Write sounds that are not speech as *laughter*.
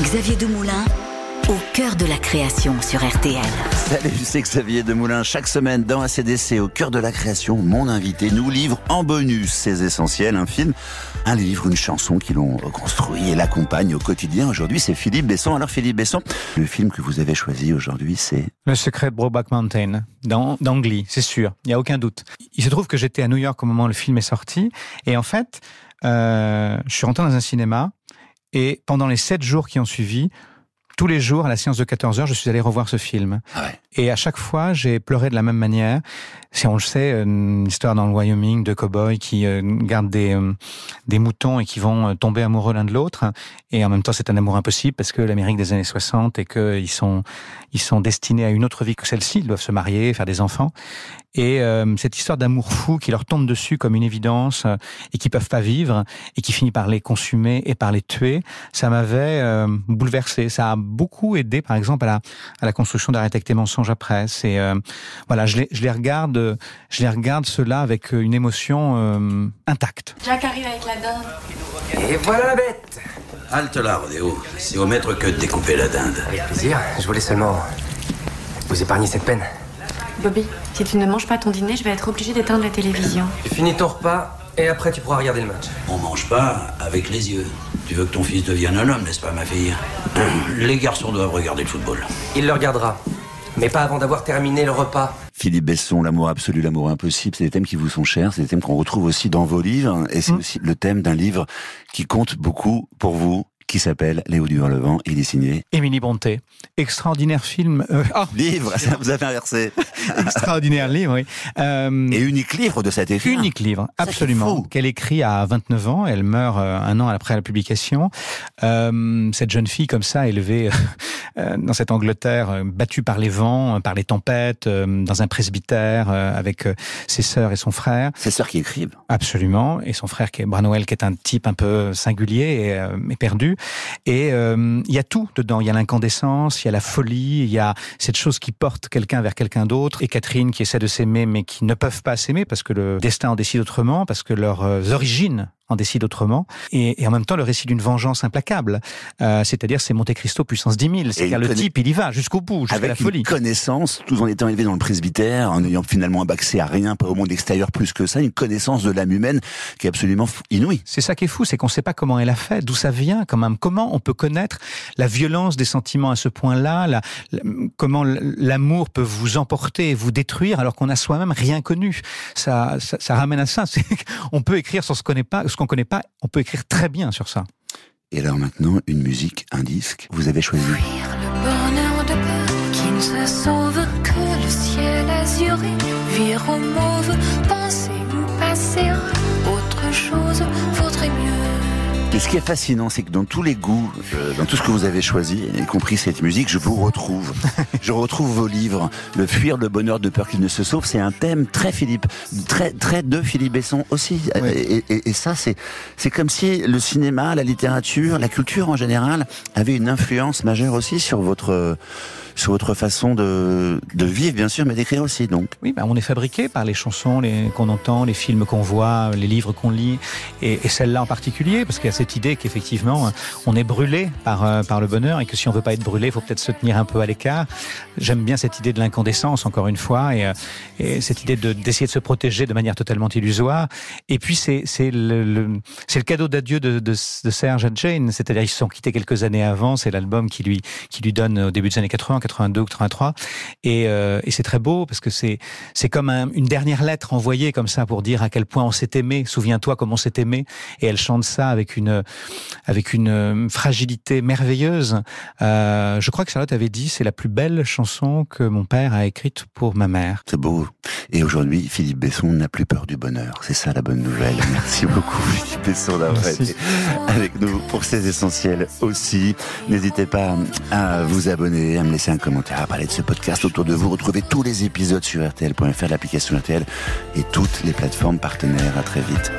Xavier Demoulin, au cœur de la création sur RTL. Salut, c'est Xavier Demoulin. Chaque semaine dans ACDC, au cœur de la création, mon invité nous livre en bonus ses essentiels, un film, un livre, une chanson qui l'ont reconstruit et l'accompagne au quotidien. Aujourd'hui, c'est Philippe Besson. Alors Philippe Besson, le film que vous avez choisi aujourd'hui, c'est Le secret de Brokeback Mountain, Glee, c'est sûr, il n'y a aucun doute. Il se trouve que j'étais à New York au moment où le film est sorti, et en fait, euh, je suis rentré dans un cinéma, et pendant les sept jours qui ont suivi, tous les jours, à la séance de 14 heures, je suis allé revoir ce film. Ah. Et à chaque fois, j'ai pleuré de la même manière. Si on le sait, une histoire dans le Wyoming de cow-boys qui euh, gardent des, euh, des moutons et qui vont euh, tomber amoureux l'un de l'autre. Et en même temps, c'est un amour impossible parce que l'Amérique des années 60 et qu'ils sont, ils sont destinés à une autre vie que celle-ci. Ils doivent se marier, faire des enfants. Et euh, cette histoire d'amour fou qui leur tombe dessus comme une évidence euh, et qui peuvent pas vivre et qui finit par les consumer et par les tuer, ça m'avait euh, bouleversé. Ça a beaucoup aidé, par exemple, à la, à la construction d'Arrêter avec tes mensonges après. C'est euh, voilà, je les, je les regarde, je les regarde cela avec une émotion euh, intacte. Jack arrive avec la dinde. Et voilà la bête Halte là, Rodéo. C'est au maître que de découper la dinde. Avec plaisir, je voulais seulement vous épargner cette peine. Bobby, si tu ne manges pas ton dîner, je vais être obligée d'éteindre la télévision. Finis ton repas et après tu pourras regarder le match. On mange pas avec les yeux. Tu veux que ton fils devienne un homme, n'est-ce pas, ma fille? *clears throat* Les garçons doivent regarder le football. Il le regardera, mais pas avant d'avoir terminé le repas. Philippe Besson, l'amour absolu, l'amour impossible, c'est des thèmes qui vous sont chers, c'est des thèmes qu'on retrouve aussi dans vos livres, et c'est aussi le thème d'un livre qui compte beaucoup pour vous, qui s'appelle Léo du Hurlevent, il est signé. Émilie Bonté, extraordinaire film. euh, ah, Livre, ça vous avez inversé. *laughs* extraordinaire livre, oui. Euh, Et unique livre de cet écrivain. Unique livre, absolument. Qu'elle écrit à 29 ans, elle meurt euh, un an après la publication. Euh, cette jeune fille comme ça, élevée euh, dans cette Angleterre, euh, battue par les vents, euh, par les tempêtes, euh, dans un presbytère, euh, avec euh, ses sœurs et son frère. C'est sœurs qui écrivent. Absolument. Et son frère qui est Branwell, qui est un type un peu singulier et, euh, et perdu. Et euh, il y a tout dedans. Il y a l'incandescence, il y a la folie, il y a cette chose qui porte quelqu'un vers quelqu'un d'autre. Et Catherine qui essaie de s'aimer, mais qui ne peuvent pas s'aimer parce que le destin en décide autrement, parce que leurs euh, origines en décident autrement. Et, et en même temps, le récit d'une vengeance implacable. Euh, C'est-à-dire, c'est Monte Cristo puissance 10 000. Et C'est-à-dire, le type, il y va jusqu'au bout, jusqu'à la folie. une connaissance, tout en étant élevé dans le presbytère, en ayant finalement accès à rien, pas au monde extérieur plus que ça, une connaissance de l'âme humaine qui est absolument inouïe. C'est ça qui est fou, c'est qu'on ne sait pas comment elle a fait, d'où ça vient, quand même. Comment on peut connaître la violence des sentiments à ce point-là, la- la- comment l'amour peut vous emporter et vous détruire alors qu'on n'a soi-même rien connu. Ça, ça, ça ramène à ça. *laughs* On peut écrire sur ce qu'on connaît pas, ce qu'on connaît pas. On peut écrire très bien sur ça. Et alors maintenant, une musique, un disque, vous avez choisi. Le bonheur de peu qui ne se sauve que le ciel azuré. Vire au mauve, penser ou passer Et ce qui est fascinant, c'est que dans tous les goûts, euh, dans tout ce que vous avez choisi, y compris cette musique, je vous retrouve. *laughs* je retrouve vos livres. Le fuir le bonheur de peur qu'il ne se sauve, c'est un thème très Philippe, très très de Philippe Besson aussi. Oui. Et, et- et ça, c'est c'est comme si le cinéma, la littérature, la culture en général avait une influence majeure aussi sur votre sur votre façon de de vivre, bien sûr, mais d'écrire aussi. Donc, Oui, ben on est fabriqué par les chansons les- qu'on entend, les films qu'on voit, les livres qu'on lit, et, et celle-là en particulier, parce qu'il y a cette idée qu'effectivement, on est brûlé par, euh, par le bonheur, et que si on veut pas être brûlé, il faut peut-être se tenir un peu à l'écart. J'aime bien cette idée de l'incandescence, encore une fois, et, euh, et cette idée de- d'essayer de se protéger de manière totalement illusoire. Et puis, c'est le, le- le cadeau d'adieu de, de, de Serge à Jane, c'est-à-dire ils se sont quittés quelques années avant, c'est l'album qui lui, qui lui donne au début des années 80, 82 ou 83, et, c'est très beau, parce que c'est comme un- une dernière lettre envoyée comme ça pour dire à quel point on s'est aimé. Souviens-toi comme on s'est aimé. Et elle chante ça avec une avec une euh, fragilité merveilleuse. Euh, je crois que Charlotte avait dit c'est la plus belle chanson que mon père a écrite pour ma mère. c'est beau. Et aujourd'hui, Philippe Besson n'a plus peur du bonheur. C'est ça la bonne nouvelle. *laughs* Merci beaucoup, Philippe Besson, d'avoir été avec nous pour ces essentiels aussi. N'hésitez pas à vous abonner, à me laisser un commentaire, à parler de ce podcast autour de vous. Retrouvez tous les épisodes sur RTL.fr, l'application RTL et toutes les plateformes partenaires. À très vite.